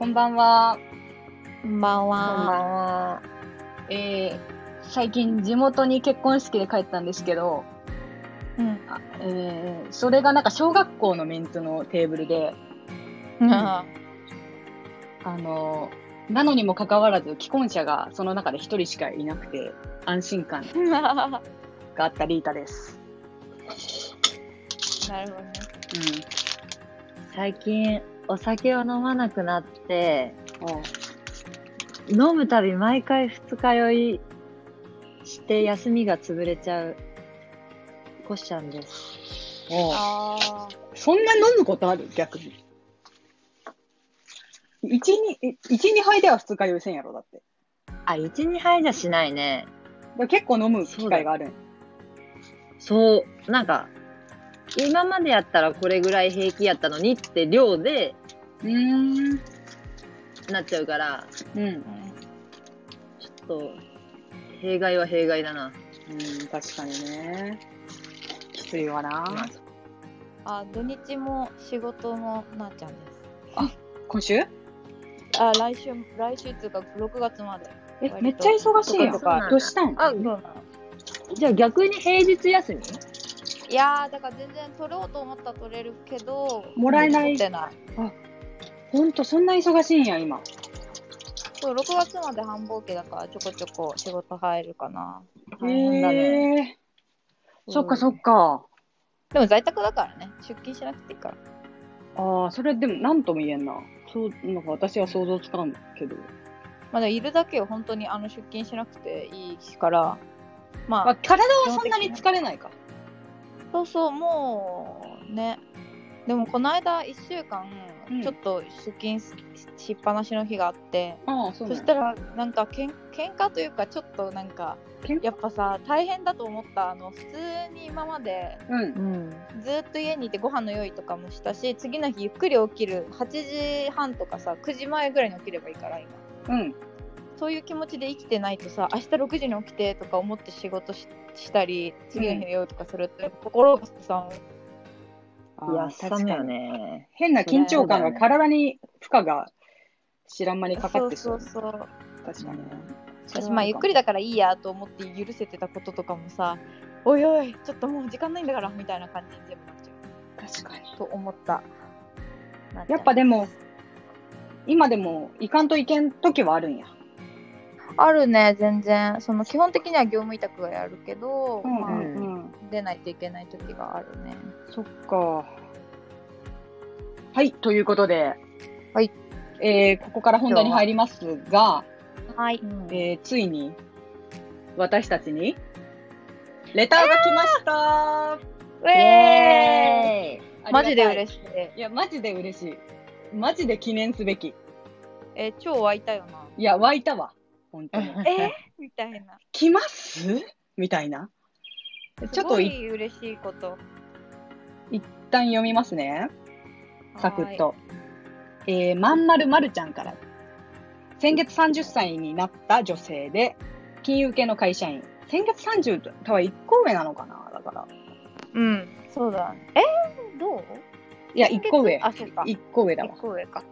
こんばんは。こんばんこんばんは。は。えー、最近地元に結婚式で帰ったんですけど、うん。あえー、それがなんか小学校のメンツのテーブルで、ああの、なのにもかかわらず既婚者がその中で一人しかいなくて、安心感 ーがあったリータです。なるほどね。最近、お酒を飲まなくなって、うん。飲むたび毎回二日酔いして休みが潰れちゃう、コシちゃんです。ああ。そんな飲むことある？逆に。一、二、一、二杯では二日酔いせんやろ、だって。あ、一、二杯じゃしないね。結構飲む機会があるん。そう、なんか、今までやったらこれぐらい平気やったのにって量でうーん。なっちゃうから、うん。うんちょっと、弊害は弊害だな。うん、確かにね。きついわな。あ、土日も仕事のなあちゃんです。今週？あ、来週、来週っていうか6月まで。え、めっちゃ忙しいやん。とかどうしたん？あ、そうなの。じゃあ逆に平日休み？いやー、だから全然取ろうと思ったら取れるけど、もらえない取ってない。ほんと、そんな忙しいんや、今。そう、6月まで繁忙期だからちょこちょこ仕事入るかな。大変だね。へえ。そっかそっか。でも在宅だからね、出勤しなくていいから。ああ、それでも何とも言えんな。そう、なんか私は想像つかんけど。まだいるだけよ、本当にあの出勤しなくていいから。まあ、まあ、体はそんなに疲れないか。そうそう、もうね。でもこの間1週間うん、ちょっと出勤ししっぱなしの日があって、ああ、そしたらなんかけん喧嘩というかちょっとなんかやっぱさ大変だと思ったあの普通に今までうん。うん。ずっと家にいてご飯の用意とかもしたし次の日ゆっくり起きる8時半とかさ9時前ぐらいに起きればいいから今うん。そういう気持ちで生きてないとさ明日6時に起きてとか思って仕事ししたり次の日の用意とかすると、やっぱ心がさいや、ああ寒いよ。ね。変な緊張感が体に負荷が知らん間にかかってそうそうそう確かにね。私まあゆっくりだからいいやと思って許せてたこととかもさおいおいちょっともう時間ないんだからみたいな感じに全部なっちゃ確かに。うと思ったやっぱでも、今でも行かんといけん時はあるんや。あるね全然その基本的には業務委託がやるけど、まあん。出ないといけない時があるねそっか。はい、ということで。はい。えー、ここから本題に入りますが、はいえー、ついに、私たちに、レターが来ましたウェーイーマジでし嬉しいい。いや、マジで嬉しい。マジで記念すべき。えー超湧いたよないや、湧いたわ。本当に。えみたいな来ます？みたいな。ちょっすごといい嬉しいこと一旦読みますね。サクッと。えー、まんまるまるちゃんから。先月30歳になった女性で、金融系の会社員。先月30とは1個上なのかなだから。うんそうだねえ？ー、どう？いや、1個上。あそうか1個上だわ一。個上か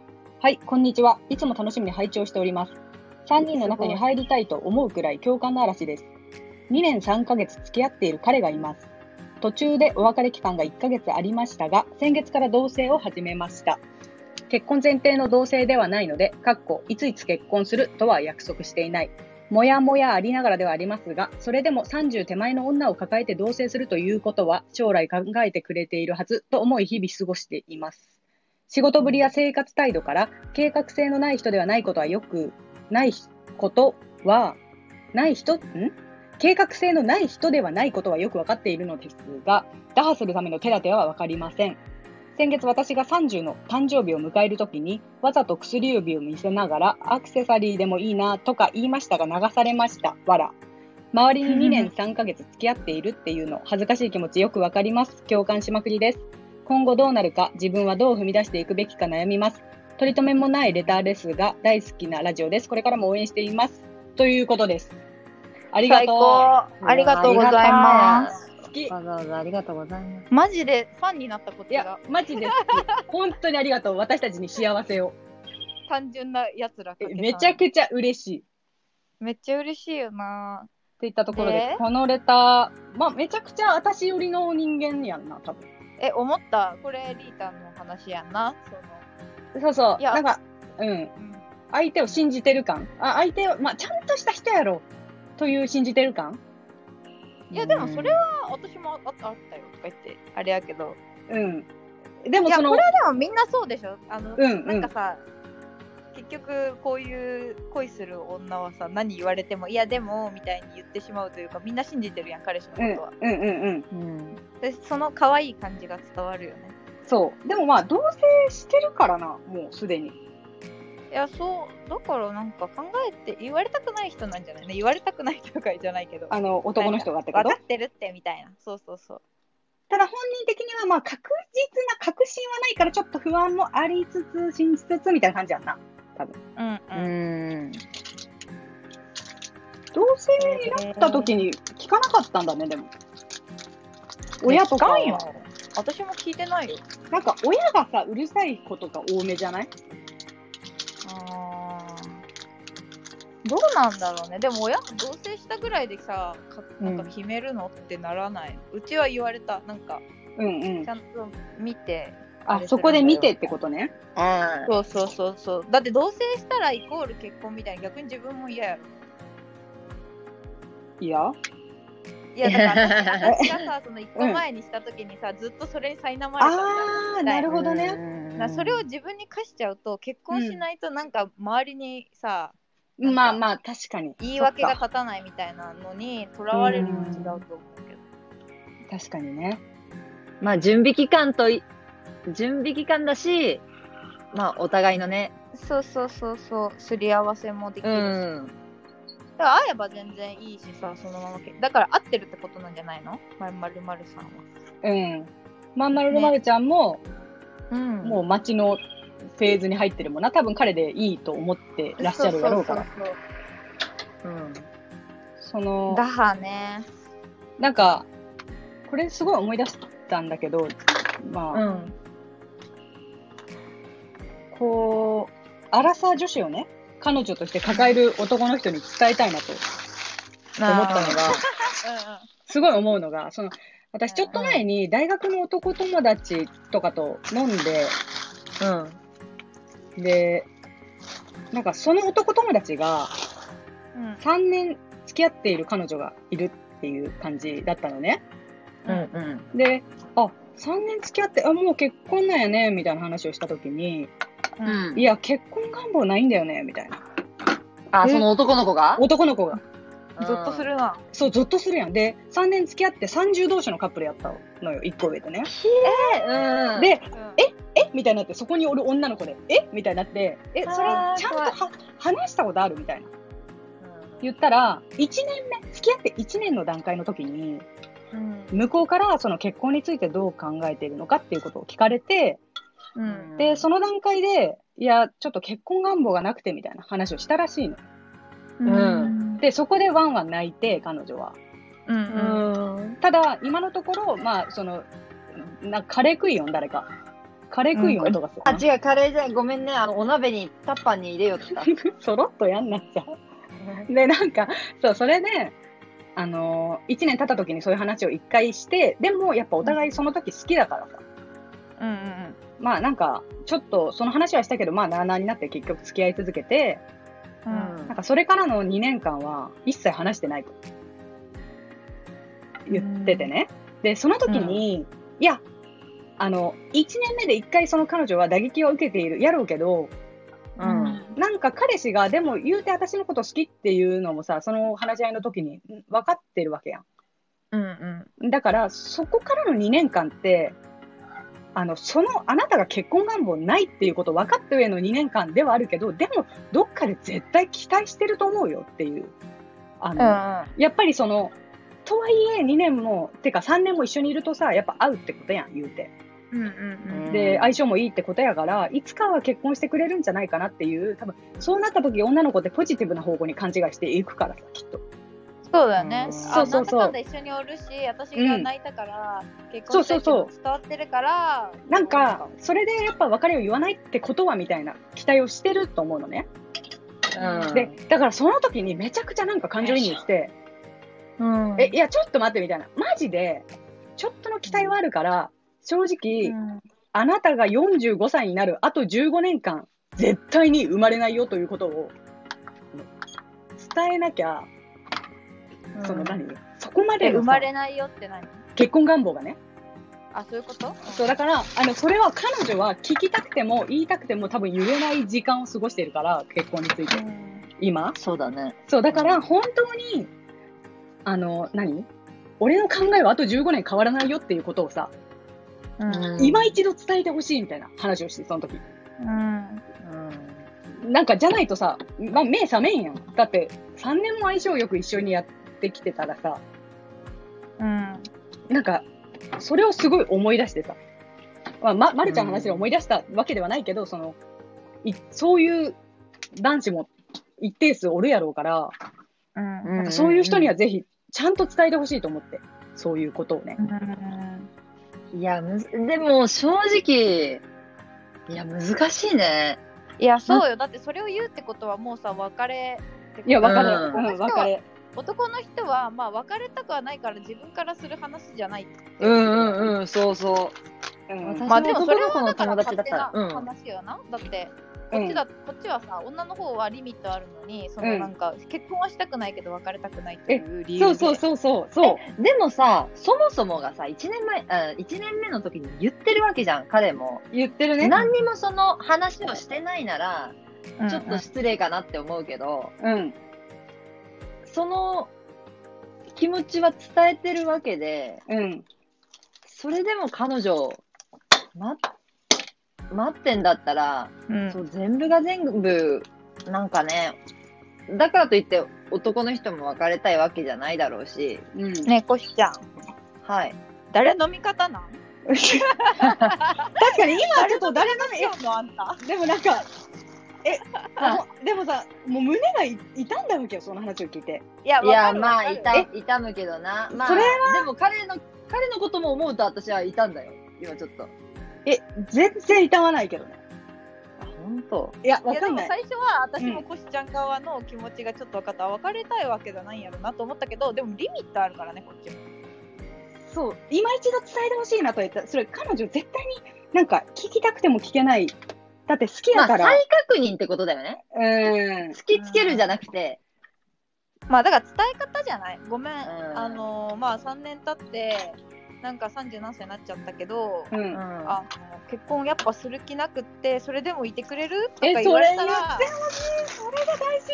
はい、こんにちは。いつも楽しみに拝聴しております。3人の中に入りたいと思うくらい共感の嵐です。2年3ヶ月付き合っている彼がいます。途中でお別れ期間が1ヶ月ありましたが、先月から同棲を始めました。結婚前提の同棲ではないので、かっこいついつ結婚するとは約束していない。もやもやありながらではありますが、それでも30手前の女を抱えて同棲するということは、将来考えてくれているはずと思い日々過ごしています。仕事ぶりや生活態度から計画性のない人ではないことはよくないことは、ない人、ん？計画性のない人ではないことはよくわかっているのですが、打破するための手立てはわかりません。先月私が30の誕生日を迎えるときに、わざと薬指を見せながら、アクセサリーでもいいなとか言いましたが流されました。わら。周りに 2年3ヶ月付き合っているっていうの、恥ずかしい気持ちよくわかります。共感しまくりです。今後どうなるか、自分はどう踏み出していくべきか悩みます。取り留めもないレターですが、大好きなラジオです。これからも応援しています。ということです。ありが最と高ありがとうございますう。好き。いわざわざありがとうございます。マジでファンになったこっちやが、マジで好き。本当にありがとう。私たちに幸せを。単純なやつらめちゃくちゃ嬉しい。めっちゃ嬉しいよな。っていったところでで、このレター、まあ、めちゃくちゃ私寄りの人間やんな、多分。え、思ったこれリータの話やんな。そそうそう。なんか、うん。の、うん、相手を信じてる感。あ、相手を、まあ、ちゃんとした人やろ。という信じてる感？いやでもそれは私もああったよとか言ってあれやけどうん。でもそのいやこれ、はでもみんなそうでしょ？あの、うんなんかさ結局こういう恋する女はさ何言われてもいやでもみたいに言ってしまうというかみんな信じてるやん彼氏のこうん、とは、うん、うん、うん。うん。でその可愛い感じが伝わるよねそう。でもまあ、同棲してるからな、もうすでに。いやそうだからなんか考えて言われたくない人なんじゃないね。言われたくないとかじゃないけど。あの、男の人がってこと？分かってるってみたいな。そうそうそう。ただ本人的にはまあ、確実な確信はないから、ちょっと不安もありつつ、信じつつみたいな感じやんな。うんううん、ん。同棲になった時に聞かなかったんだね、でも。親とかは。聞んよ。私も聞いてないよ。なんか親がさ、うるさいことが多めじゃない？どうなんだろうね。でも親と同棲したぐらいでさかなんか決めるの、ってならない？うちは言われた。なんかうんうん。ち。ゃんと見てあ、そこで見てってことね。あそうそうそうそう。だって同棲したらイコール結婚みたいに逆に自分も嫌や。ろいや。いやだから私 私がさその一個前にした時にさ、ずっとそれに苛まれたんだよあー、なるほどね。それを自分に課しちゃうと結婚しないとなんか周りにさ、まあまあ、確かに。言い訳が立たないみたいなのにとらわれるの違うと思うけど確かにね。まあ、準備期間とい、準備期間だし、まあ、お互いのね、そうそうそうそうすり合わせもできるし、うん。だから会えば全然いいしさそのままけだから会ってるってことなんじゃないの？まるまるさんはうん。まんまるまるちゃんも、うんもう街のフェーズに入ってるもんな。多分彼でいいと思ってらっしゃるやろうから。そうそうそううん。その、だはねなんか、これすごい思い出したんだけど、まあ、うん。こう、アラサー女子をね、彼女として抱える男の人に伝えたいなと思ったのが、すごい思うのが、その、私ちょっと前に大学の男友達とかと飲んで、うん。で、なんかその男友達がうんうん3年付き合っている彼女がいるっていう感じだったのね。うん。うん。で、あ、3年付き合って、あ、もう結婚なんやね、みたいな話をしたときに、うんいや、結婚願望ないんだよね、みたいな。あ、えその男の子が？男の子が。ゾッとするなそう、ゾッとするやん。で、3年付き合って30同士のカップルやったのよ、1個上でね。うん。うん、で、うんえみたいになって、そこにおる女の子で、え？みたいになって、え、それちゃんとは話したことあるみたいな。うん言ったら、1年目、付き合って1年の段階の時に、うん向こうからその結婚についてどう考えているのかっていうことを聞かれて、うんで、その段階で、いや、ちょっと結婚願望がなくてみたいな話をしたらしいの。うんで、そこでワンワン泣いて、彼女は。うんうんうん。ただ、今のところ、まあ、その、なカレー食いよん、誰か。カレー食いよん音がするあ、な。違う、カレーじゃない。ごめんね。あの、お鍋に、タッパーに入れようって そろっとやんなさ。で、なんか、そう、それで、あのー、1年経った時にそういう話を一回して、でも、やっぱお互いその時好きだからさ。うんうんまあ、なんか、ちょっと、その話はしたけど、まあ、なあなあになって結局付き合い続けて、うんうんなんか、それからの2年間は、一切話してないと。言っててね。で、その時に、いや、あの、1年目で1回その彼女は打撃を受けている、やろうけど、た。うん。なんか彼氏が、でも言うて私のこと好きっていうのもさ、その話し合いの時にん分かってるわけやうんうんん。だから、そこからの2年間って、あの、その、あなたが結婚願望ないっていうこと分かった上の2年間ではあるけど、でも、どっかで絶対期待してると思うよっていう。あの、うんやっぱりその、とはいえ2年も、てか3年も一緒にいるとさ、やっぱ会うってことやん、言うて。うんうんで、相性もいいってことやから、いつかは結婚してくれるんじゃないかなっていう、多分、そうなった時女の子ってポジティブな方向に勘違いしていくからさ、きっと。そうだよね。うんあそうそうそうなんだかんだ一緒におるし、私が泣いたから、結婚したいってそうそう伝わってるから、なんか、それでやっぱ別れを言わないってことはみたいな期待をしてると思うのね。うんで、だからその時にめちゃくちゃなんか感情移入して、うん、え、いや、ちょっと待ってみたいな。マジで、ちょっとの期待はあるから、正直、うんあなたが45歳になるあと15年間、絶対に生まれないよということを、伝えなきゃ、その何？そこまで生まれないよって何？結婚願望がね。あ、そういうこと？そう、だから、あの、それは彼女は聞きたくても言いたくても多分言えない時間を過ごしているから、結婚について。うん今？そうだね。そう、だから本当に、あの、何？俺の考えはあと15年変わらないよっていうことをさ、うん。今一度伝えてほしいみたいな話をして、その時。うん。なんか、じゃないとさ、まあ、目覚めんやん。だって、3年も相性よく一緒にやってきてたらさ、うん。なんか、それをすごい思い出してさ、まあ、ま、まるちゃんの話で思い出したわけではないけど、その、いそういう男子も一定数おるやろうから、うんうん。なんかそういう人にはぜひ、ちゃんと伝えてほしいと思って、そういうことをね。うんいや、でも正直、いや、難しいね。いや、そうよ。だってそれを言うってことはもうさ、別れいや、別れ、うんうん、別れ。男の人は、まあ、別れたくはないから自分からする話じゃないうんうんうん、そうそう。うん私まあでもそれ男の子のはだから友達だ勝手なったらうん話よな。だって、うんこっちだ、こっちはさ、女の方はリミットあるのに、そのなんか、結婚はしたくないけど別れたくないという理由で。そうそうそうそう、そう。でもさ、そもそもがさ、1年前、あ1年目の時に言ってるわけじゃん、彼も。言ってるね。何にもその話をしてないなら、うんちょっと失礼かなって思うけど、うん。その気持ちは伝えてるわけで、うん。それでも彼女、ま、待ってんだったら、うんそう全部が全部、なんかね、だからといって男の人も別れたいわけじゃないだろうし、うん。ねえ、コシちゃん。はい。誰飲み方なん？確かに今ちょっと誰の飲みのあんた。え、でもなんか、え、でもさ、もう胸がい痛んだわけよ、その話を聞いて。いや、いや、まあ、痛痛むけどな。まあ、それでも彼の、彼のことも思うと私は痛んだよ。今ちょっと。え、全然痛まないけどね。あ、ほんといや、わかんない。最初は私もコシちゃん側の気持ちがちょっと分かった、別れたいわけじゃないんやろなと思ったけどでもリミットあるからねこっちもそう、今一度伝えてほしいなと言ったら、それ彼女絶対になんか聞きたくても聞けない。だって好きまあ、だから。再確認ってことだよね。うーん。突きつけるじゃなくて、まあだから伝え方じゃないごめん、んあのーまあ3年経ってなんか30何歳になっちゃったけど、う。うんん。あの結婚やっぱする気なくってそれでもいてくれる？とえか言われたら。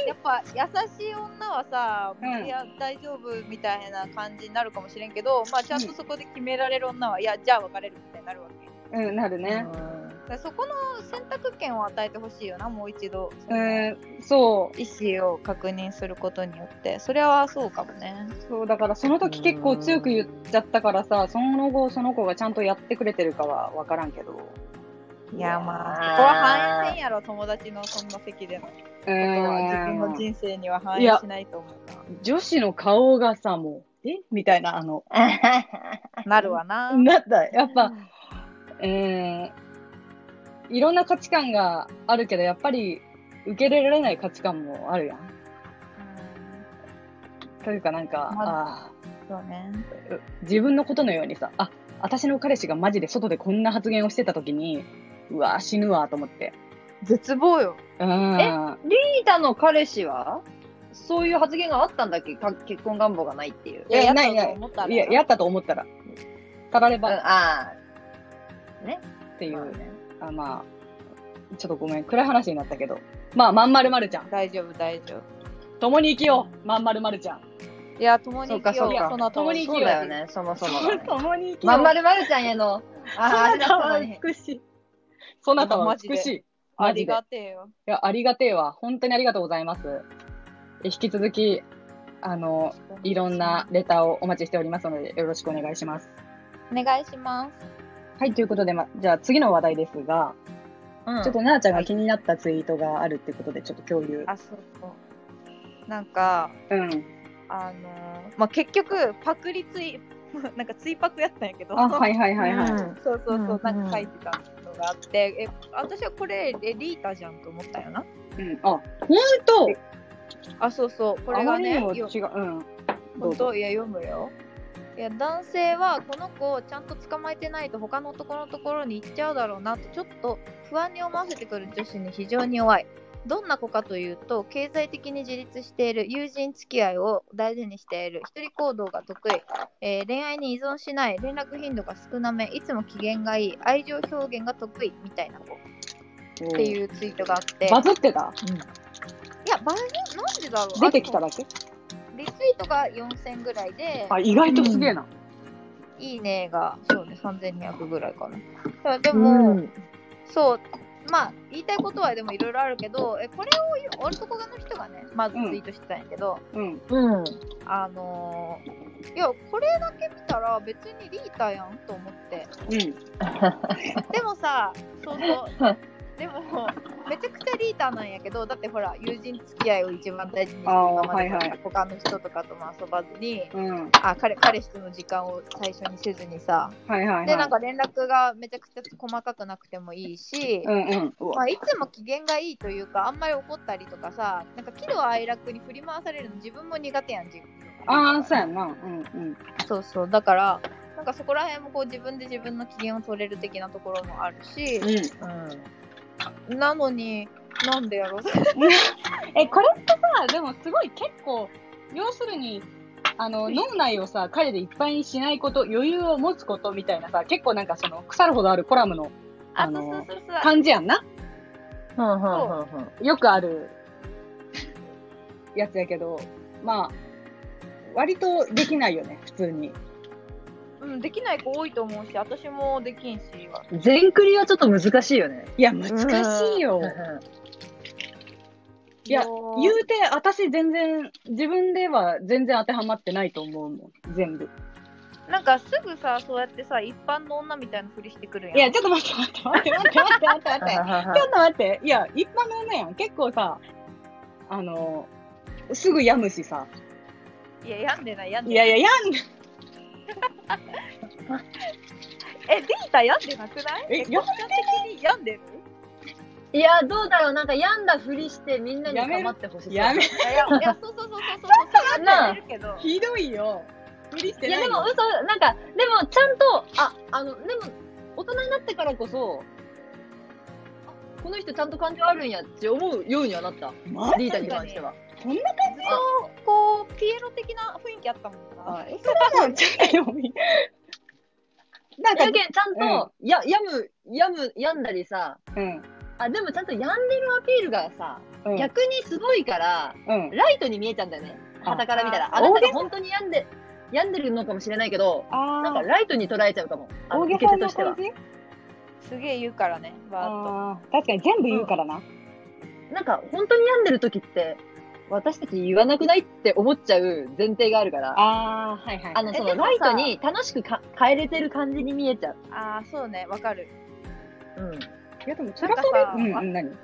やっぱ優しい女はさ、うんいや大丈夫みたいな感じになるかもしれんけど、まあ、ちゃんとそこで決められる女は、いやじゃあ別れるみたいになるわけうん、なるね。だからそこの選択権を与えてほしいよなもう一度。そのうん、そう。意思を確認することによって。それはそうかもね。そう、だからその時結構強く言っちゃったからさ、その後その子がちゃんとやってくれてるかはわからんけど。いやまあそこは反映せんやろ友達のそんな席でのこと自分の。人生には反映しないと思うな。女子の顔がさ、もう、え？みたいな、あの、なるわな。なった。やっぱ、うーん、いろんな価値観があるけど、やっぱり受け入れられない価値観もあるやん。というかなんか、まあそうね自分のことのようにさ、あ、私の彼氏がマジで外でこんな発言をしてた時に、うわ、死ぬわと思って。絶望ようーん。リータの彼氏はそういう発言があったんだっけ？か結婚願望がないっていう。いや、やないないやったと思った。ら？いや、やったと思ったら。たられうん、ばっあていう、まあねあまあ、ちょっとごめん、暗い話になったけど。まあ、まんまるまるちゃん。大丈夫大丈夫共に生きよう、まんまるまるちゃん。いや共にそうかそうかその後共にあ、そうだよね、そもそもがね。共に生きよう。まんまるまるちゃんへの、あー、あれだったのに。美しい。そなたは美しい。あり。がてえよいや、ありがてえわ。本当にありがとうございます。え引き続き、あの、いろんなレターをお待ちしておりますので、よろしくお願いします。お願いしますはい、ということで、ま、じゃあ次の話題ですが、うんちょっとなあちゃんが気になったツイートがあるってことで、ちょっと共有。あそうそうなんかうん。あのーまあ、結局パクリツイ なんかツイパクやったんやけどあ、はいはいはいはい。うんそうそうそう、うんなんか書いてたのがあってえ私はこれえリータじゃんと思ったよなうん。あ、ほんとあそうそうこれがね違う。うん。ど本。当？いや読むよいや男性はこの子をちゃんと捕まえてないと他の男のところに行っちゃうだろうなとちょっと不安に思わせてくる女子に非常に弱い。どんな子かというと経済的に自立している友人付き合いを大事にしている一人行動が得意、えー恋愛に依存しない連絡頻度が少なめいつも機嫌がいい愛情表現が得意みたいな子。っていうツイートがあって。バズってた？いやバズなんでだろう？出てきただけ？リツイートが4000ぐらいであ、意外とすげえな。いいねが、そうね、3200ぐらいかな。でも、うんそう、まあ、言いたいことはでもいろいろあるけど、え、これを男側の人がね、まずツイートしてたんやけど、うん。うん。あのーいや、これだけ見たら別にリータやんと思って。うん。でもさ、そうそう。でも、めちゃくちゃリーターなんやけど、だってほら、友人付き合いを一番大事にして今まではいはい他の人とかとも遊ばずに、うん。あ彼彼氏との時間を最初にせずにさ、はいはいはい。で、なんか連絡がめちゃくちゃ細かくなくてもいいし、うんうん。まあ、いつも機嫌がいいというか、あんまり怒ったりとかさ、なんか喜怒哀楽に振り回されるの自分も苦手やん、自分。ああ、そうやんな。うんうん。そうそう。だから、なんかそこら辺もこう自分で自分の機嫌を取れる的なところもあるし、うん。なのに、なんでやろう？え、これってさ、でもすごい結構、要するに、あの、脳内をさ、彼でいっぱいにしないこと、余裕を持つことみたいなさ、結構なんかその、腐るほどあるコラムのあ、あそうのそうそうそう。感じやんな？よくあるやつやけど、まあ、割とできないよね、普通に。うん、できない子多いと思うし、私もできんし。全クリはちょっと難しいよね。いや、難しいよ。いや言うて、私全然、自分では全然当てはまってないと思うもん、全部。なんかすぐさ、そうやってさ、一般の女みたいなふりしてくるやん。いや、ちょっと待って待って待って待って待って待って待って。ちょっと待って。いや、一般の女やん。結構さ、あの、すぐ病むしさ。いや、病んでない、病んでいない。やいや、病んで、え、データ病んでなくない？ええ、病ん的に病んでる？いや、どうだろう、なんか病んだふりしてみんなに構ってほしい。やめいや、いや、そうそうそうそうそう、そうなってるけど。ひどいよ。無理していや、ないよ。でも嘘、なんか、でもちゃんと、あ、あの、でも、大人になってからこそ、あこの人ちゃんと感情あるんやって思うようにはなった。マリータに関しては。こんな感こう、ピエロ的な雰囲気あったもんな。じそれはち。なんかや、けん、ちゃんと、や、病む、病む、病んだりさ、うん。あ、でもちゃんと病んでるアピールがさ、うん。逆にすごいから、うん。ライトに見えちゃうんだよね。あ傍から見たら。ああなたが本当に病んで、病んでるのかもしれないけど、あなんかライトに捉えちゃうかも。大げさとしては。すげえ言うからね、バーッと。ああ、確かに全部言うからな。なんか、本当に病んでる時って、私たち言わなくないって思っちゃう前提があるから、ああ、はいはい。あの、そのライトに楽しくか変えれてる感じに見えちゃう。ああ、そうね、わかる。うん。いやでも、そりゃそうなんかさうん、うん、何？うん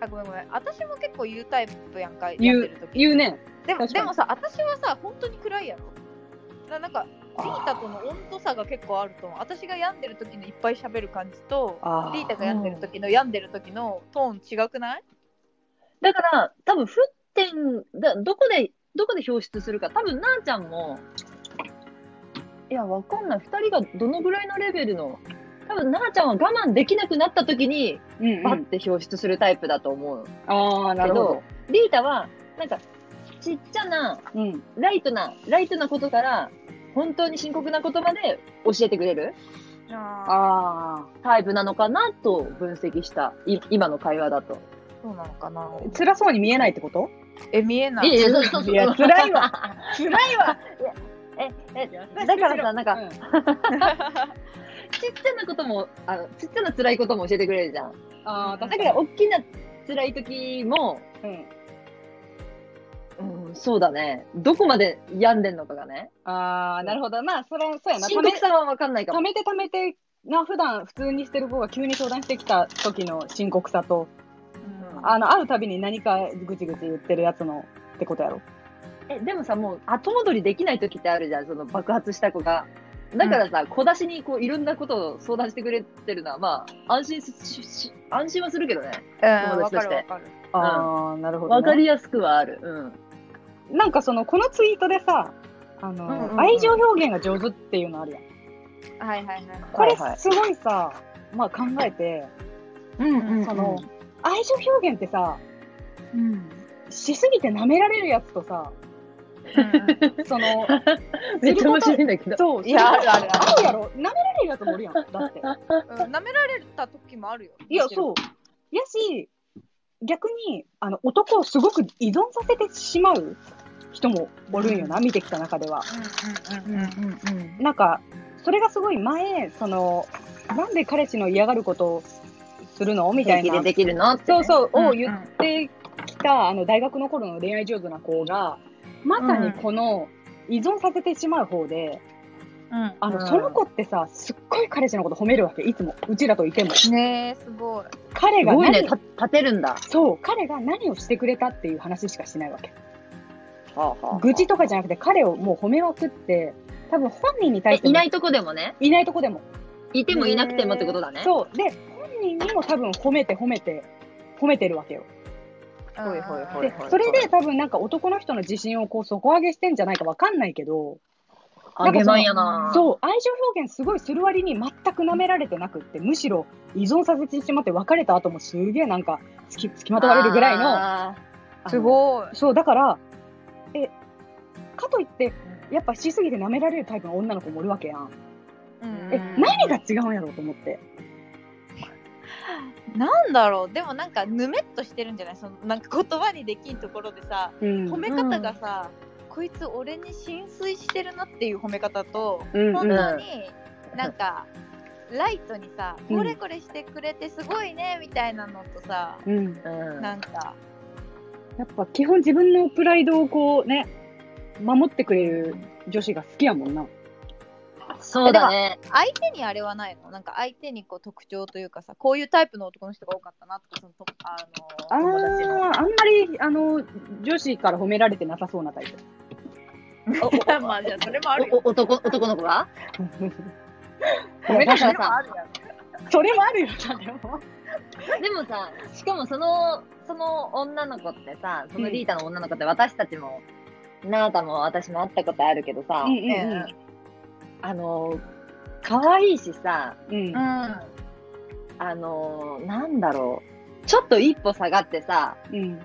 あ、ごめんごめん。私も結構言うタイプやんか、言う。言うね。でも、でもさ、私はさ、本当に暗いやろ。ななんか、リータとの温度差が結構あると思う。私が病んでる時のいっぱい喋る感じと、あリータが病んでる時の病んでる時のトーン違くない？だから、多分、沸点だ、どこで、どこで表出するか、多分、なーちゃんも、いや、わかんない。二人がどのぐらいのレベルの、多分、なーちゃんは我慢できなくなった時に、うん、うん。バッて表出するタイプだと思う。ああ、なるほど。リータは、なんか、ちっちゃな、うん。ライトな、ライトなことから、本当に深刻なことまで教えてくれる？ああタイプなのかなと分析した、い今の会話だと。あ、そうなのかな。あ、辛そうに見えないってこと？え、見えない。いやいや、そうそうそう。いや辛いわ。辛いわ。え、え、だからさ、なんか、うん ちっちゃなことも、あの、ちっちゃな辛いことも教えてくれるじゃん。ああ、だか、らに。大きな辛い時も、うん。うん、そうだね。どこまで病んでんのかがね。ああ、なるほど。まあ、それはそうやな。深刻さはわかんないかも。溜めて溜めて、な、普段普通にしてる子が急に相談してきた時の深刻さと、うんあの、会うたびに何かぐちぐち言ってるやつのってことやろ。え、でもさ、もう後戻りできない時ってあるじゃん、その爆発した子が。だからさ、小出しにこういろんなことを相談してくれてるのは、まあ、安心しし安心はするけどね。友達としてかるわかる。ああ、なるほど、ね。わかりやすくはある。うん。なんかその、このツイートでさ、あの、うんうんうん愛情表現が上手っていうのあるやん。はいはいはい。これはいはいすごいさ、まあ考えて、うんその、愛情表現ってさ、うん。しすぎて舐められるやつとさ、その、めっちゃ面白いんだけど。そう、いやあるあるあるあるやろ舐められるやつもおるやん。だって。うん、舐められた時もあるよ。いや、そう。やし、逆に、あの、男をすごく依存させてしまう人もおるんよな、見てきた中では。うんうんうんうん。うんなんか、それがすごい前、その、なんで彼氏の嫌がることをするの？みたいなで。できるの？ね、そうそう、うんを言ってきた、あの、大学の頃の恋愛上手な子が、まさにこの、依存させてしまう方で、うん。あの、うんその子ってさ、すっごい彼氏のこと褒めるわけ、いつも。うちらといても。ねえ、すごい。彼が何、ね、た立てるんだ。そう、彼が何をしてくれたっていう話しかしないわけ。はあはあ愚痴とかじゃなくて、彼をもう褒めまくって、多分本人に対していないとこでもね、いないとこでも。いてもいなくてもってことだね。そう。で、本人にも多分褒めて褒めて、褒めてるわけよ。ではい、それで多分なんか男の人の自信をこう底上げしてんじゃないかわかんないけど、あげまんやな。そう、愛情表現すごいする割に全く舐められてなくって、むしろ依存させてしまって別れた後もすげえなんか付き付きまとわれるぐらいの、すごい。そう、だから、え、かといって、やっぱしすぎて舐められるタイプの女の子もおるわけやん。うんえう、ん何が違うんやろうと思って。なんだろう。でもなんかぬめっとしてるんじゃない？そのなんか言葉にできんところでさうん。褒め方がさ、こいつ俺に浸水してるなっていう褒め方と、うん本当になんか、ライトにさ、うん。これこれしてくれてすごいねみたいなのとさ、うん。ーうん。なんか。やっぱ基本自分のプライドをこうね、守ってくれる女子が好きやもんな。そうだね。相手にあれはないの？なんか相手にこう特徴というかさこういうタイプの男の人が多かったなとかそのとああの友達の。ー、あんまり、あの、女子から褒められてなさそうなタイプ。まあじゃあそれもあるよ。おお男男の子が？褒められだからさそれもあるよ。それもあるよ。な、でも。でもさ、しかもその、その女の子ってさ、そのリータの女の子って私たちも、なーたも私も会ったことあるけどさ、うんうんあの、可愛いしさ、うん。あの、なんだろう、ちょっと一歩下がってさ、うん。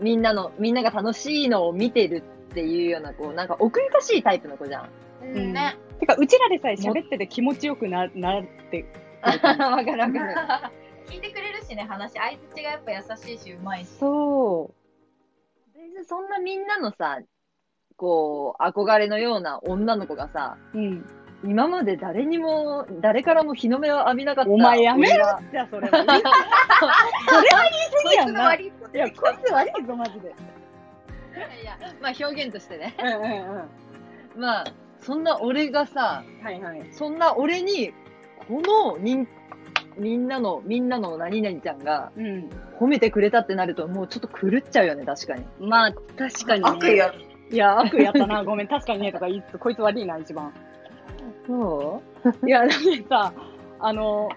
みんなの、みんなが楽しいのを見てるっていうような、こう、なんか奥ゆかしいタイプの子じゃん。うんねてか、うちらでさえ喋ってて気持ちよくななって。わかるわかる。聞いてくれるしね話相づちがやっぱ優しいしうまいしそ全然そんなみんなのさ、こう、憧れのような女の子がさ、う。うん。今まで誰にも、誰からも日の目を浴びなかった。お前やめろじゃあ、それは。それは言い過ぎやんな。いや、こいつ悪いぞ、マジで。いや、まあ表現としてね。うんうんうん。まあ、そんな俺がさ、はいはい。そんな俺に、この人、みんなの、みんなの何々ちゃんがうん。褒めてくれたってなると、もうちょっと狂っちゃうよね、確かに。まあ、確かに、ね。悪意あるいや、悪意やったな。ごめん、確かにね、とか言いつつ、こいつ悪いな、一番。そいや、だってさ、あの、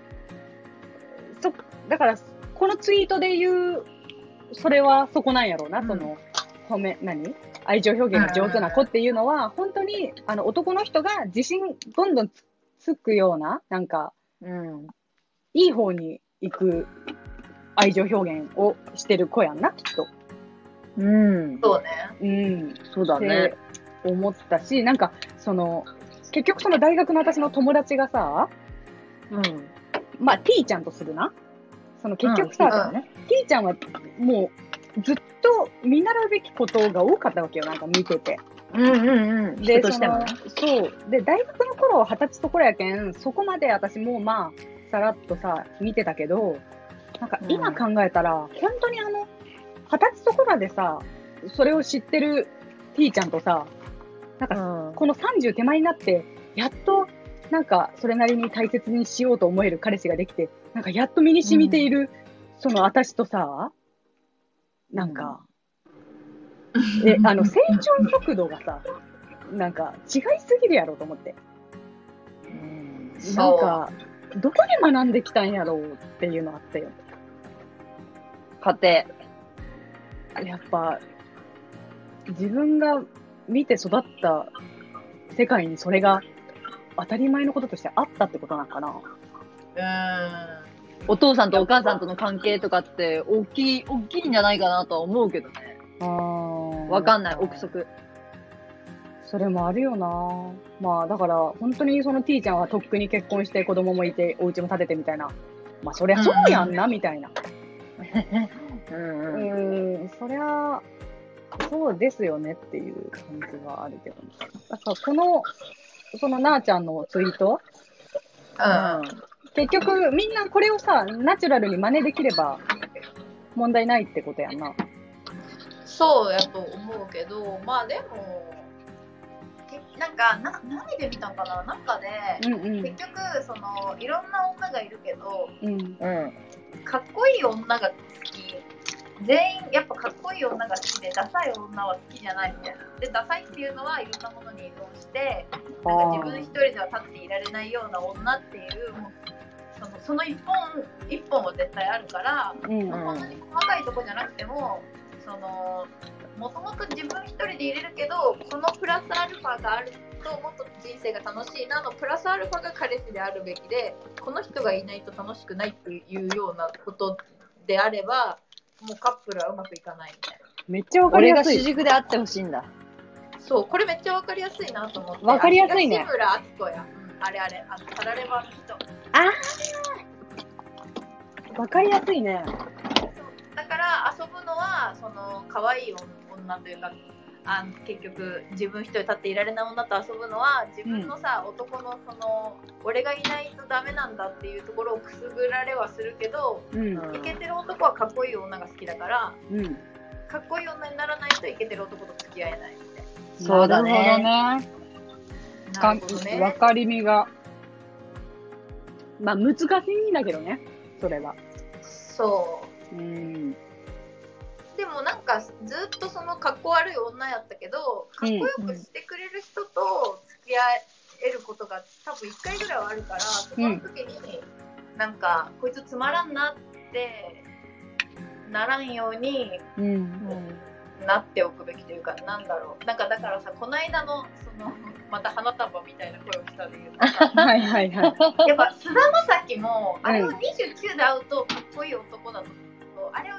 そ、だから、このツイートで言う、それはそこなんやろうな、うんその、褒め、何？愛情表現が上手な子っていうのは、本当に、あの、男の人が自信どんどんつつくような、なんか、ううん。いい方に行く愛情表現をしてる子やんな、きっと。うん。そうねうん。そうだね。思ったし、なんか、その、結局その大学の私の友達がさ、うん。まあ、T ちゃんとするな。その結局さ、うんうん T ちゃんはもうずっと見習うべきことが多かったわけよ、なんか見てて。うんうんうん。人としてもね。そのそう。で、大学の頃は二十歳ところやけん、そこまで私もまあ、さらっとさ、見てたけど、なんか今考えたら、本当にあの、二十歳ところでさ、それを知ってる T ちゃんとさ、なんかうんこの30手前になって、やっと、なんか、それなりに大切にしようと思える彼氏ができて、なんか、やっと身に染みている、その私とさ、なんか、え、あの、成長速度がさ、なんか、違いすぎるやろと思って。うんなんか、どこで学んできたんやろうっていうのあったよ。家やっぱ、自分が見て育った世界にそれが当たり前のこととしてあったってことなんかな。庭。お父さんとお母さんとの関係とかって大きい、大きいんじゃないかなとは思うけどね。あーわかんない、憶測。それもあるよなまあだから、本当にその T ちゃんはとっくに結婚して子供もいて、お家も建ててみたいな。まあそりゃそうやんな、みたいな。うんそりゃ、そうですよねっていう感じはあるけどね。だからこの、そのなあちゃんのツイート？結局みんなこれをさ、ナチュラルに真似できれば問題ないってことやんな。そうやと思うけどまあでもけなんかな何で見たんかな？なんかで、うんうん。結局そのいろんな女がいるけどうん。うん。かっこいい女が好き全員やっぱかっこいい女が好きでダサい女は好きじゃないみたいなでダサいっていうのはいろんなものに依存してなんか自分一人では立っていられないような女っていうもうそのその一本一本は絶対あるからうん。うんこんなに細かいとこじゃなくてもそのもともと自分一人で入れるけどこのプラスアルファがあるともっと人生が楽しいなのプラスアルファが彼氏であるべきでこの人がいないと楽しくないっていうようなことであればもうカップルはうまくいかないみたいな。めっちゃわかり俺が主やすい。軸であってほしいんだ。そうこれめっちゃわかりやすいなと思って。わかりやすいね。あ東村敦子や、うん。あれあれあのタラレバの人。わかりやすいね。だから遊ぶのはその可愛い女というかあの結局自分一人立っていられない女と遊ぶのは自分のさ、男のその俺がいないとダメなんだっていうところをくすぐられはするけどうん。イケてる男はかっこいい女が好きだからうん。かっこいい女にならないとイケてる男と付き合えないみたいそうだねなるほどね。な。かなるほどねわかりみが。まあ難しいんだけどね。それは。そううん。でもなんかずっとそのかっこ悪い女やったけどかっこよくしてくれる人と付き合えることが多分1回ぐらいはあるからそこの時になんかこいつつまらんなってならんようにうん。なっておくべきというかなんだろうなんかだからさこの間のそのまた花束みたいな声をしたで言うとさはいはいはい。やっぱ菅田将暉もあれをうん29で会うとかっこいい男だと思う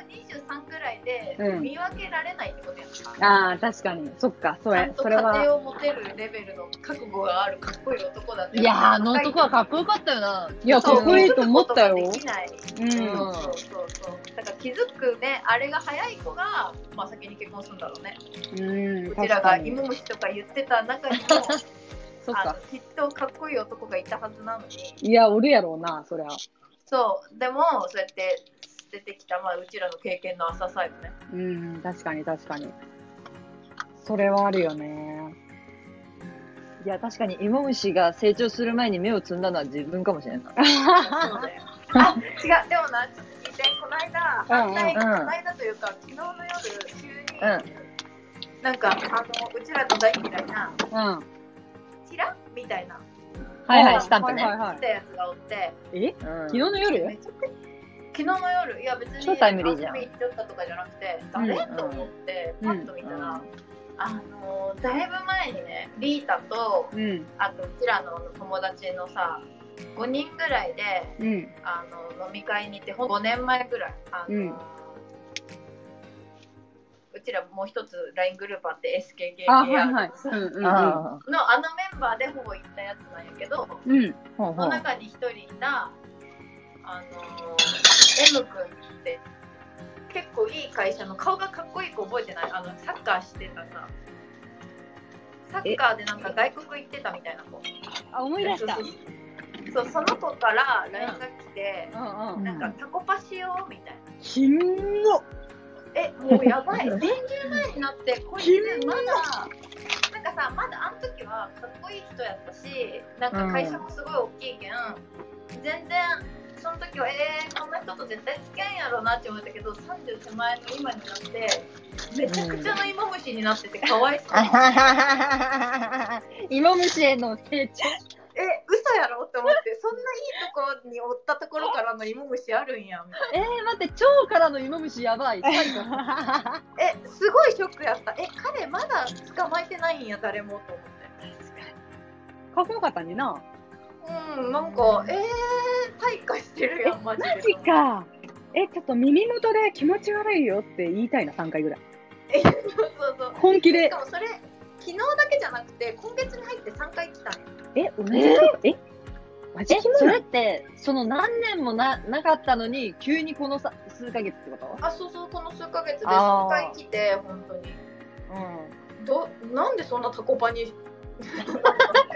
23ぐらいでうん見分けられないってことやんか、ああ、確かに。そっか、それちゃん、と家それは。庭を持てるレベルの覚悟があるかっこいい男だっていやー、あの男はかっこよかったよな。いやかっこいいと思ったよできないうん。そうそうそうだから気づくねあれが早い子が、まあ、先に結婚するんだろうねうん。うちらが芋虫とか言ってた中にも そっか。きっとかっこいい男がいたはずなのにいや、おるやろうな、そりゃ。そうでもそうやって出てきた、まあ、うちらの経験の浅さよねうん、確かに確かに。それはあるよね。いや、確かに芋虫が成長する前に目を摘んだのは自分かもしれないな。そうだよあ違うでもなちょっと聞いてこの間反対、うんうんこの間というか昨日の夜急に、うん。なんかあのうちらの大嫌いなうん。チラみたいなはいはい、スタンプね。はいはい来たやつがおってえ？うん昨日の夜？めちゃくちゃ昨日の夜いや別に超タイムリーじゃん遊び行っちゃったとかじゃなくてうん誰、と思ってパッと見たら、うんあのだいぶ前にねリータとうん。あとうちらの友達のさ5人ぐらいでうん。あの飲み会に行ってほん5年前ぐらいあの、うんうちらもう一つ LINE グループあって SKKK あ、はいはい。うん。のあのメンバーでほぼ行ったやつなんやけどうん。ほうほう。その中に一人いたあのー M 君って結構いい会社の顔がかっこいい子覚えてない？あのサッカーしてたさ。サッカーでなんか外国行ってたみたいな子。あ、思い出した。そうその子から LINE が来て、うんうん。なんかタコパしようみたいな。ひんご。えもうやばい。30前になってこいつまだなんかさまだあの時はかっこいい人やったしなんか会社もすごい大きいけん、全然その時はえー、こんな人と絶対付き合えんやろうなって思ったけど30手前の今になってめちゃくちゃな芋虫になっててかわいそう。芋虫への成長。え、嘘やろって思って、そんないいところにおったところからの芋虫あるんやみたいな。えー、待って、腸からの芋虫やばい。え、すごいショックやった。え、彼まだ捕まえてないんや、誰もと思って。かっこよかったねな。うん、なんか、えー、退化してるやん、マジで。マジか。え、ちょっと耳元で気持ち悪いよって言いたいな、3回ぐらい。え、そうそうそう。本気でしか。もそれ、昨日だけじゃなくて、今月に入って3回来たんよ。え、同じだえマジそれって、その何年もななかったのに、急にこのさ数ヶ月ってこと？あ、そうそう、この数ヶ月であー3回来て、本当に。うん。どなんでそんなタコパに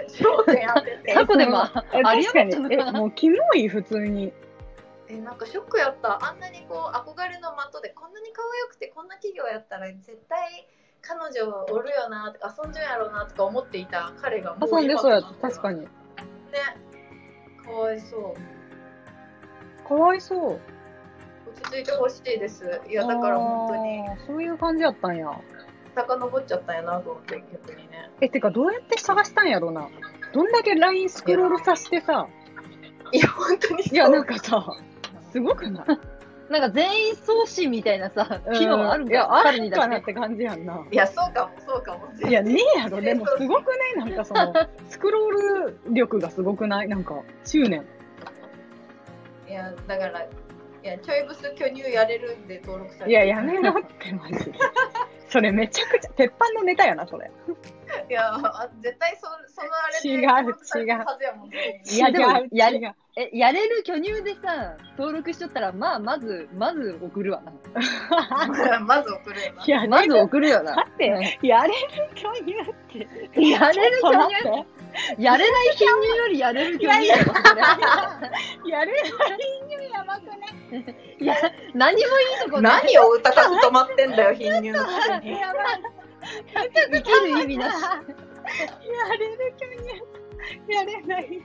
焦点当てて。過去でもえあり確かにえもうキモい、普通に。えなんかショックやった。あんなにこう憧れの的でこんなに可愛くてこんな企業やったら絶対彼女おるよなとか遊んじゃうやろうなとか思っていた彼がもう遊んでそうや確かに。ねかわいそう。かわいそう。落ち着いてほしいです。いやだから本当に。そういう感じやったんや。遡っちゃったんやなと思って逆にねえ、てか、どうやって探したんやろな。どんだけ LINE スクロールさせてさ。いや本当にいや、なんかさ、すごくない？なんか全員送信みたいなさ、機能あるんいや、かあ。るかなって感じやんな。いやそうかもそうかもいや、ねえやろ。でも、すごくない？なんかその、スクロール力がすごくない？なんか、執念。いやだからいやちょいブス巨乳やれるんで登録されていや、やめろって、マジで。それめちゃくちゃ、鉄板のネタやな、それ。いやあ絶対そそのあれで違う登録されてるはずやもんねいやでも違うや違うえ、やれる巨乳でさ、登録しとったら、まあ、まず、まず送るわな。まず送るよな。いや、まず送るよな。待って、やれる巨乳って。やれる巨乳？ってやれない貧乳よりやれる巨乳やれ。やれない巨乳やばくない？いや、何もいいとこない。何を歌か止まってんだよ、貧乳の。やばい。生きる意味なし。やれる巨乳。やれない。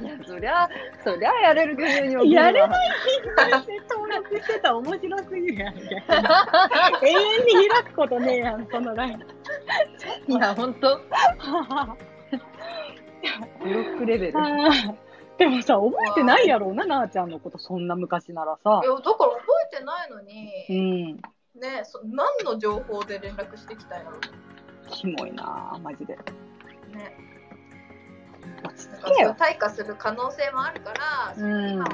いや、そりゃ、そりゃやれる巨乳に送るわやれないって登録してた面白すぎるやん。永遠に開くことねえやん、そのライン。いや、ほんと。ブロックレベル。でもさ、覚えてないやろうな、なあちゃんのこと、そんな昔ならさい。や、だから覚えてないのにう、ん。ねそ何の情報で連絡してきたんやろ？キモいなマジで。ね。落ちだか。退化する可能性もあるから、うん今は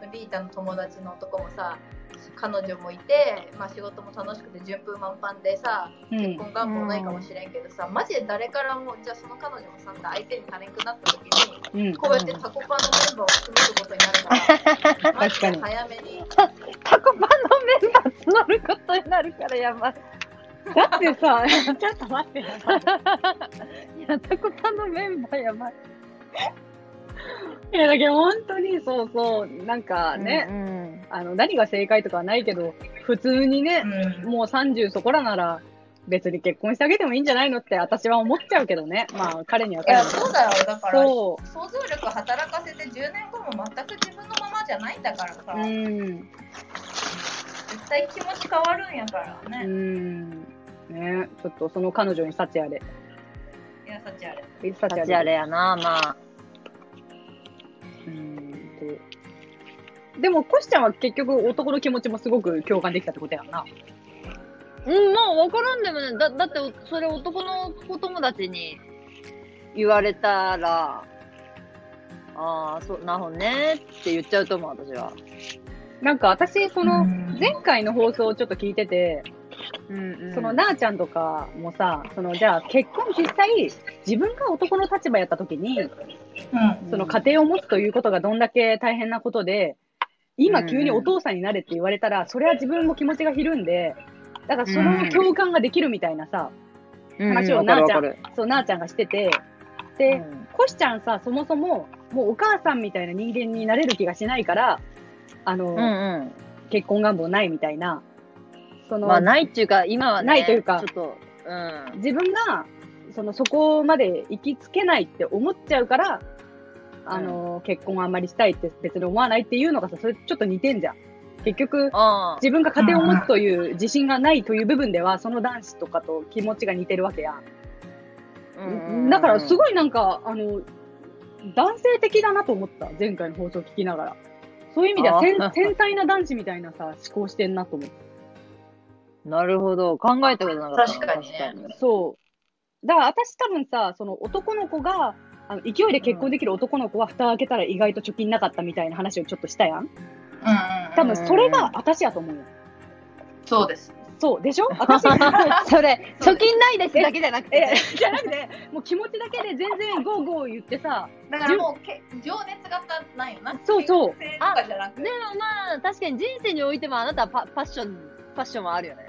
さ、リータの友達の男もさ、彼女もいて、まあ、仕事も楽しくて順風満帆でさ、うん結婚願望ないかもしれんけどさ、マジで誰からも、じゃあその彼女もさ、相手にされんくなった時に、うん。こうやってタコパのメンバーを組めることになるから、マジで早めに。タコパのメンバー募ることになるからやばい。だってさ、ちょっと待ってよ。いや、タコパのメンバーやばい。いや、だけど本当にそうそう、なんかね、ね。あの、何が正解とかはないけど、普通にね、もう30そこらなら、別に結婚してあげてもいいんじゃないのって私は思っちゃうけどね。まあ、彼にはいや、そうだよ。だから、そ想像力働かせて10年後も全く自分のままじゃないんだからさ、う。うん。絶対気持ち変わるんやからうね。ん。ねちょっとその彼女に幸あれ。いや。幸あれ。立ちあれやな、まあ。でも、コシちゃんは結局男の気持ちもすごく共感できたってことやんな。うん、まあ、わからんでもね、だ、だって、それ男の子友達に言われたら、ああ、そう、なるほどねって言っちゃうと思う、私は。なんか私、その、うん前回の放送をちょっと聞いてて、うん、うん。その、なあちゃんとかもさ、その、じゃあ結婚実際、自分が男の立場やった時に、うん。その家庭を持つということがどんだけ大変なことで、今急にお父さんになれって言われたら、それは自分も気持ちがひるんで、だからその共感ができるみたいなさ、うん、話をなあちゃん。そう、なあちゃんがしてて、うで、んコシちゃんさ、そもそも、もうお母さんみたいな人間になれる気がしないから、あの、うんうん。結婚願望ないみたいな、その、まあ、ないっていうか、今はね、ないというかちょっと、うん。自分が、その、そこまで行きつけないって思っちゃうから、あの、結婚あんまりしたいって別に思わないっていうのがさ、それちょっと似てんじゃん。結局、あ自分が家庭を持つという自信がないという部分では、その男子とかと気持ちが似てるわけや。あ。だからすい。ごいなんか、あの、男性的だなと思った。前回の放送聞きながら。そういう意味では繊細 な男子みたいなさ、思考してんなと思って。なるほど。考えたことなかった。確かにねそう。だから私多分さ、その男の子が、あの勢いで結婚できる男の子は蓋を開けたら意外と貯金なかったみたいな話をちょっとしたやん。うんうん多分それが私やと思うよ。そうです。そう。でしょ？私、それ、貯金ないですだけじゃなくえて。、じゃなくて、もう気持ちだけで全然ゴーゴー言ってさ、だからもうけ情熱型なんよな。そうそう性とかじゃなくて。でもまあ、確かに人生においてもあなたはパパッション、ファッションはあるよね。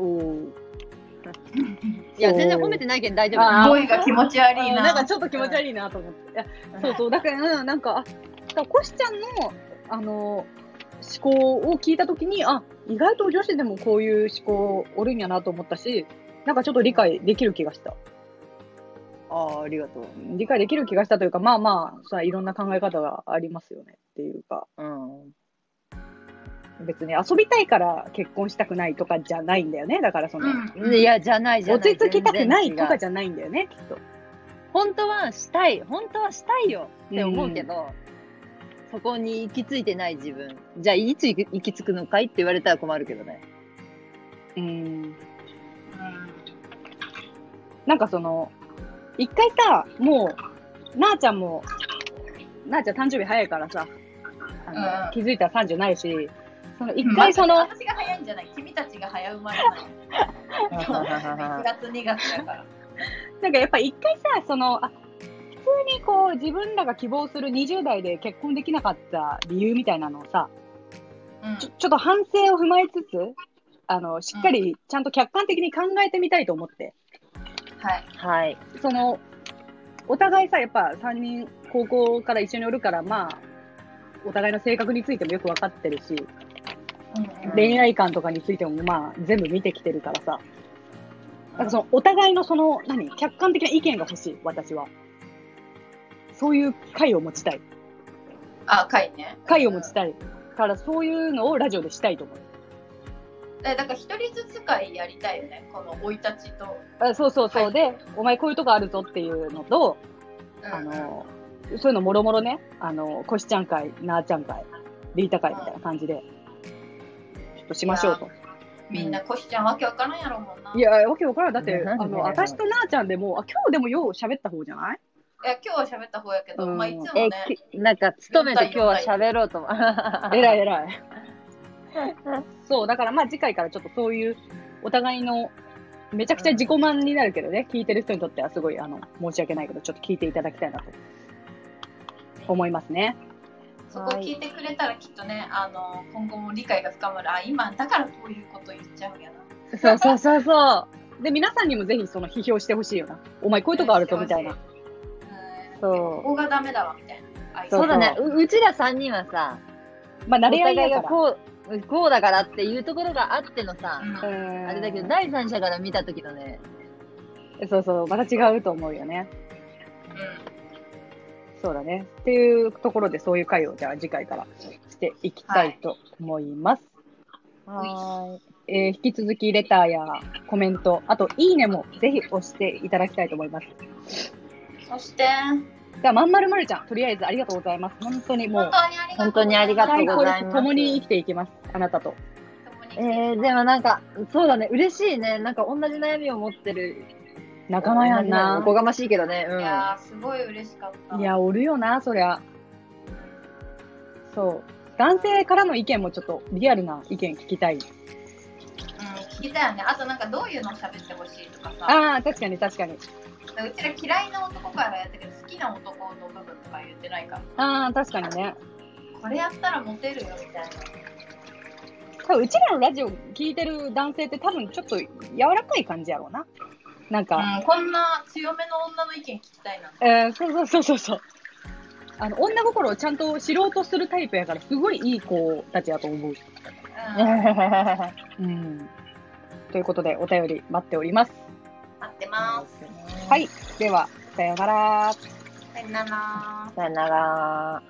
おーいや、全然褒めてないけど大丈夫声が気持ち悪いな。なんかちょっと気持ち悪いなと思って。いやそうそう、だから、うんなんか、あ、コシちゃんの、あの、思考を聞いたときに、あ、意外と女子でもこういう思考おるんやなと思ったし、なんかちょっと理解できる気がした。ああ、ありがとう。理解できる気がしたというか、まあまあ、さ、いろんな考え方がありますよねっていうか、うん。別に遊びたいから結婚したくないとかじゃないんだよね。だからその、うん。いや、じゃないじゃない。落ち着きたくないとかじゃないんだよね、きっと。本当はしたい。本当はしたいよって思うけど、そこに行き着いてない自分。じゃあ、いつ行き行き着くのかいって言われたら困るけどね。うん。なんかその、一回さ、もう、なあちゃんも、なあちゃん誕生日早いからさ、あのうん気づいたら30ないし、その一うん回その、私が早いんじゃない？君たちが早生まれない。1月2月だから。なんかやっぱ一回さ、その、あ、普通にこう自分らが希望する20代で結婚できなかった理由みたいなのをさ、うんちょちょっと反省を踏まえつつ、あの、しっかりちゃんと客観的に考えてみたいと思って。はい。はい。その、お互いさ、やっぱ3人高校から一緒におるから、まあ、お互いの性格についてもよくわかってるし、恋愛観とかについてもまあ、全部見てきてるからさ。なんかその、お互いのその、何、客観的な意見が欲しい、私は。そういう会を持ちたい。あ、会ね。会を持ちたい。から、そういうのをラジオでしたいと思う。えだから一人ずつ会やりたいよね。この生い立ちと。あそうそうそう。はいで、お前こういうとこあるぞっていうのと、うんあの、そういうのもろもろね、あの、こしちゃん会、なーちゃん会、リータ会みたいな感じで、ちょっとしましょうと。みんなコシちゃんわけわからんやろもんな。いや、わけわからん。だって、あの、私となーちゃんでも、あ、今日でもよう喋った方じゃない？いや今日は喋った方やけど、うんまあいつもえね。、きなんか、勤めて今日は喋ろうと思う。偉い偉い。そう、だからまあ次回からちょっとそういう、お互いの、めちゃくちゃ自己満になるけどね、聞いてる人にとってはすごい、あの、申し訳ないけど、ちょっと聞いていただきたいなと、思いますね。そこ聞いてくれたらきっとね、あの今後も理解が深まる。あ、今だからこういうこと言っちゃうんやな。そうそうそうそう。で、皆さんにもぜひその批評してほしいよな。お前こういうとこあるとみたいな。うん。そうここがダメだわみたいな。あそうだね。ううちら3人はさ、まあ、慣おれ合い。がこう、こうだからっていうところがあってのさ、うんうんあれだけど、第三者から見た時のね、そうそう、また違うと思うよね。そうだね。っていうところで、そういう回をじゃあ次回からしていきたいと思います。はえー引き続きレターやコメント、あと、いいねもぜひ押していただきたいと思います。そして、じゃあ、まんまるまるちゃん、とりあえずありがとうございます。本当にもう、本当にありがとうございます共に生きていきます。あなたと。えー、でもなんか、そうだね、嬉しいね。なんか同じ悩みを持ってる。仲間やんおなこ。がましいけどね。うん。いやー、すごい嬉しかった。いや、おるよな、そりゃ。そう。男性からの意見もちょっとリアルな意見聞きたい。うん、聞きたいよね。あとなんかどういうのを喋ってほしいとかさ。ああ、確かに確かに。うちら嫌いな男からやったけど、好きな男の部分とか言ってないから。ああ、確かにね。これやったらモテるよみたいな。多分うちらのラジオ聞いてる男性って多分ちょっと柔らかい感じやろうな。なんか、うん、こんな強めの女の意見聞きたいな。えー、そうそうそうそうそう。あの、女心をちゃんと知ろうとするタイプやから、すごいいい子たちやと思う。うん、うん。ということで、お便り待っております。待ってます。はい。では、さようなら。さよなら。さよなら。